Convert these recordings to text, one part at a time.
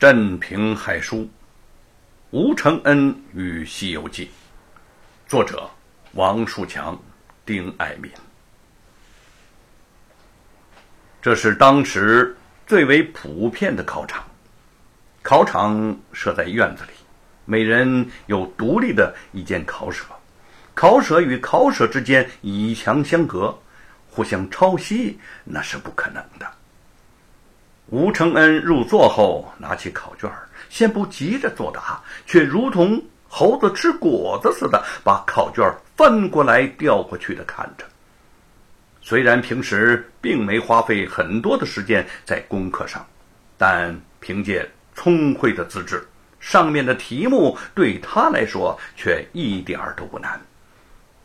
镇平海书，吴承恩与《西游记》，作者王树强、丁爱民。这是当时最为普遍的考场，考场设在院子里，每人有独立的一间考舍，考舍与考舍之间以墙相隔，互相抄袭那是不可能的。吴承恩入座后，拿起考卷，先不急着作答，却如同猴子吃果子似的，把考卷翻过来调过去的看着。虽然平时并没花费很多的时间在功课上，但凭借聪慧的资质，上面的题目对他来说却一点儿都不难，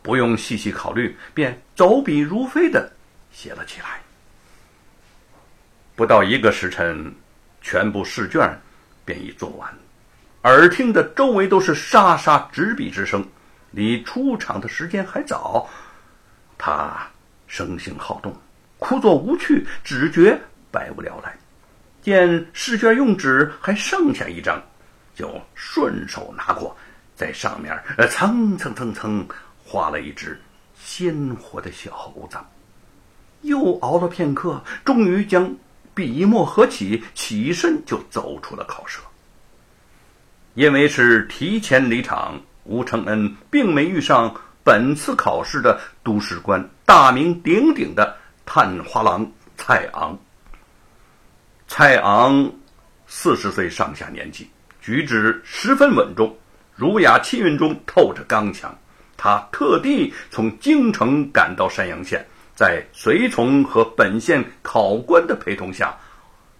不用细细考虑，便走笔如飞的写了起来。不到一个时辰，全部试卷便已做完，耳听的周围都是沙沙执笔之声，离出场的时间还早。他生性好动，枯坐无趣，只觉百无聊赖。见试卷用纸还剩下一张，就顺手拿过，在上面呃蹭蹭蹭蹭画了一只鲜活的小猴子。又熬了片刻，终于将。笔墨合起，起身就走出了考舍。因为是提前离场，吴承恩并没遇上本次考试的都史官大名鼎鼎的探花郎蔡昂。蔡昂四十岁上下年纪，举止十分稳重，儒雅气韵中透着刚强。他特地从京城赶到山阳县。在随从和本县考官的陪同下，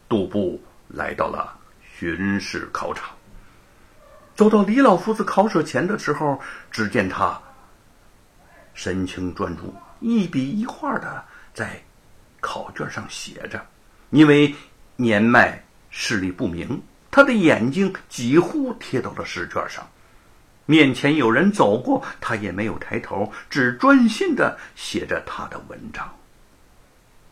杜布来到了巡视考场。走到李老夫子考舍前的时候，只见他神情专注，一笔一画的在考卷上写着。因为年迈视力不明，他的眼睛几乎贴到了试卷上。面前有人走过，他也没有抬头，只专心的写着他的文章。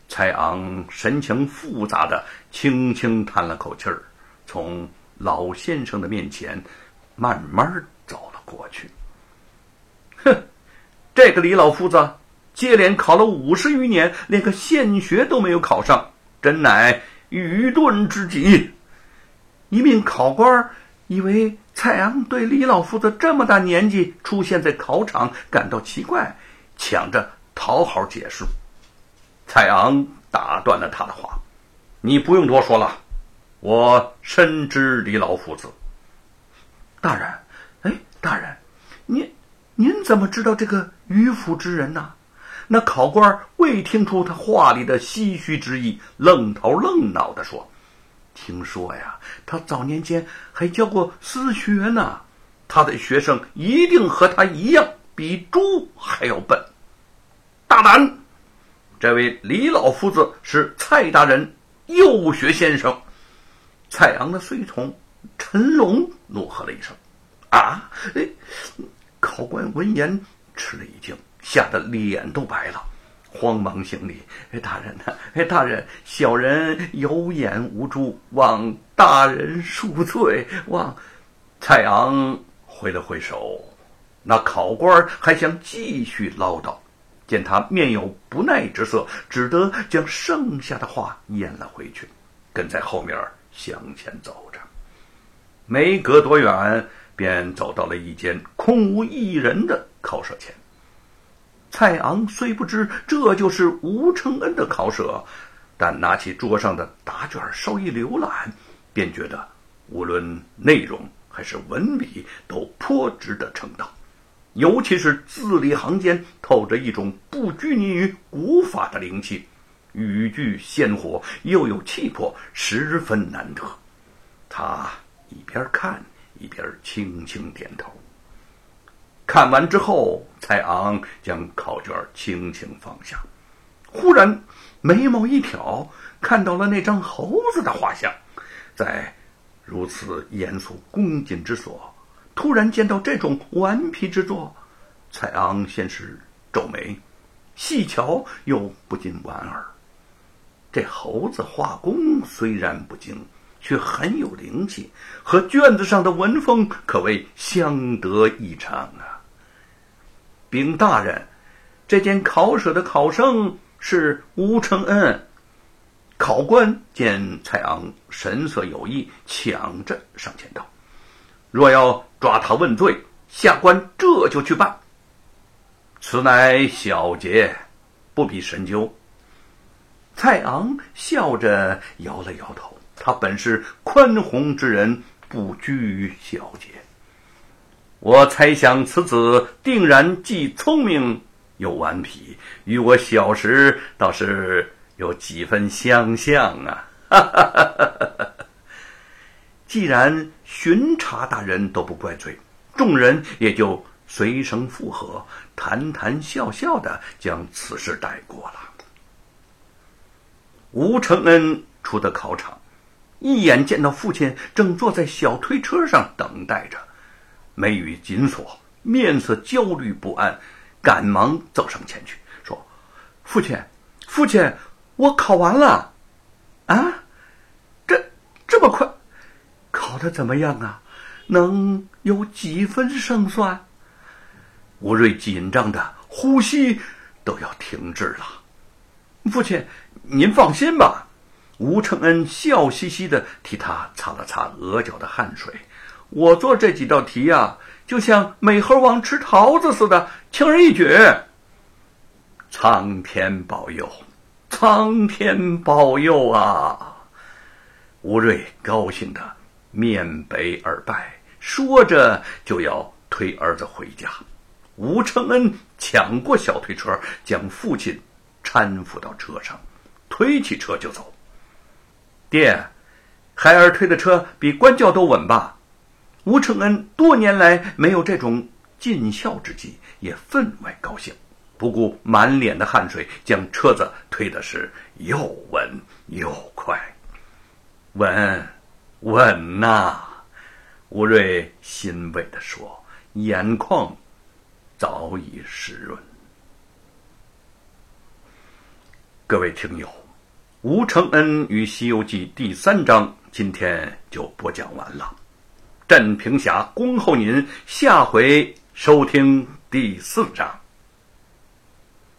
蔡昂神情复杂的轻轻叹了口气儿，从老先生的面前慢慢走了过去。哼，这个李老夫子接连考了五十余年，连个县学都没有考上，真乃愚钝之极。一名考官以为。蔡昂对李老夫子这么大年纪出现在考场感到奇怪，抢着讨好解释。蔡昂打断了他的话：“你不用多说了，我深知李老夫子。大人，哎，大人，您您怎么知道这个迂腐之人呢？”那考官未听出他话里的唏嘘之意，愣头愣脑的说。听说呀，他早年间还教过私学呢。他的学生一定和他一样，比猪还要笨。大胆！这位李老夫子是蔡大人幼学先生。蔡昂的随从陈龙怒喝了一声：“啊！”哎考官闻言吃了一惊，吓得脸都白了。慌忙行礼，哎，大人呐，哎，大人，小人有眼无珠，望大人恕罪。望蔡昂挥了挥手，那考官还想继续唠叨，见他面有不耐之色，只得将剩下的话咽了回去，跟在后面向前走着。没隔多远，便走到了一间空无一人的考舍前。蔡昂虽不知这就是吴承恩的考舍，但拿起桌上的答卷稍一浏览，便觉得无论内容还是文笔都颇值得称道。尤其是字里行间透着一种不拘泥于古法的灵气，语句鲜活又有气魄，十分难得。他一边看一边轻轻点头。看完之后，蔡昂将考卷轻轻放下，忽然眉毛一挑，看到了那张猴子的画像。在如此严肃恭谨之所，突然见到这种顽皮之作，蔡昂先是皱眉，细瞧又不禁莞尔。这猴子画工虽然不精，却很有灵气，和卷子上的文风可谓相得益彰啊。禀大人，这间考舍的考生是吴承恩。考官见蔡昂神色有异，抢着上前道：“若要抓他问罪，下官这就去办。此乃小节，不必深究。”蔡昂笑着摇了摇头，他本是宽宏之人，不拘小节。我猜想此子定然既聪明又顽皮，与我小时倒是。有几分相像啊！既然巡查大人都不怪罪，众人也就随声附和，谈谈笑笑的将此事带过了。吴承恩出的考场，一眼见到父亲正坐在小推车上等待着，眉宇紧锁，面色焦虑不安，赶忙走上前去说：“父亲，父亲。”我考完了，啊，这这么快，考的怎么样啊？能有几分胜算？吴瑞紧张的呼吸都要停滞了。父亲，您放心吧。吴承恩笑嘻嘻的替他擦了擦额角的汗水。我做这几道题呀，就像美猴王吃桃子似的，轻而易举。苍天保佑。苍天保佑啊！吴瑞高兴的面北耳拜，说着就要推儿子回家。吴承恩抢过小推车，将父亲搀扶到车上，推起车就走。爹，孩儿推的车比官轿都稳吧？吴承恩多年来没有这种尽孝之际，也分外高兴。不顾满脸的汗水，将车子推的是又稳又快。稳，稳呐！吴瑞欣慰地说，眼眶早已湿润。各位听友，吴承恩与《西游记》第三章今天就播讲完了。镇平侠恭候您下回收听第四章。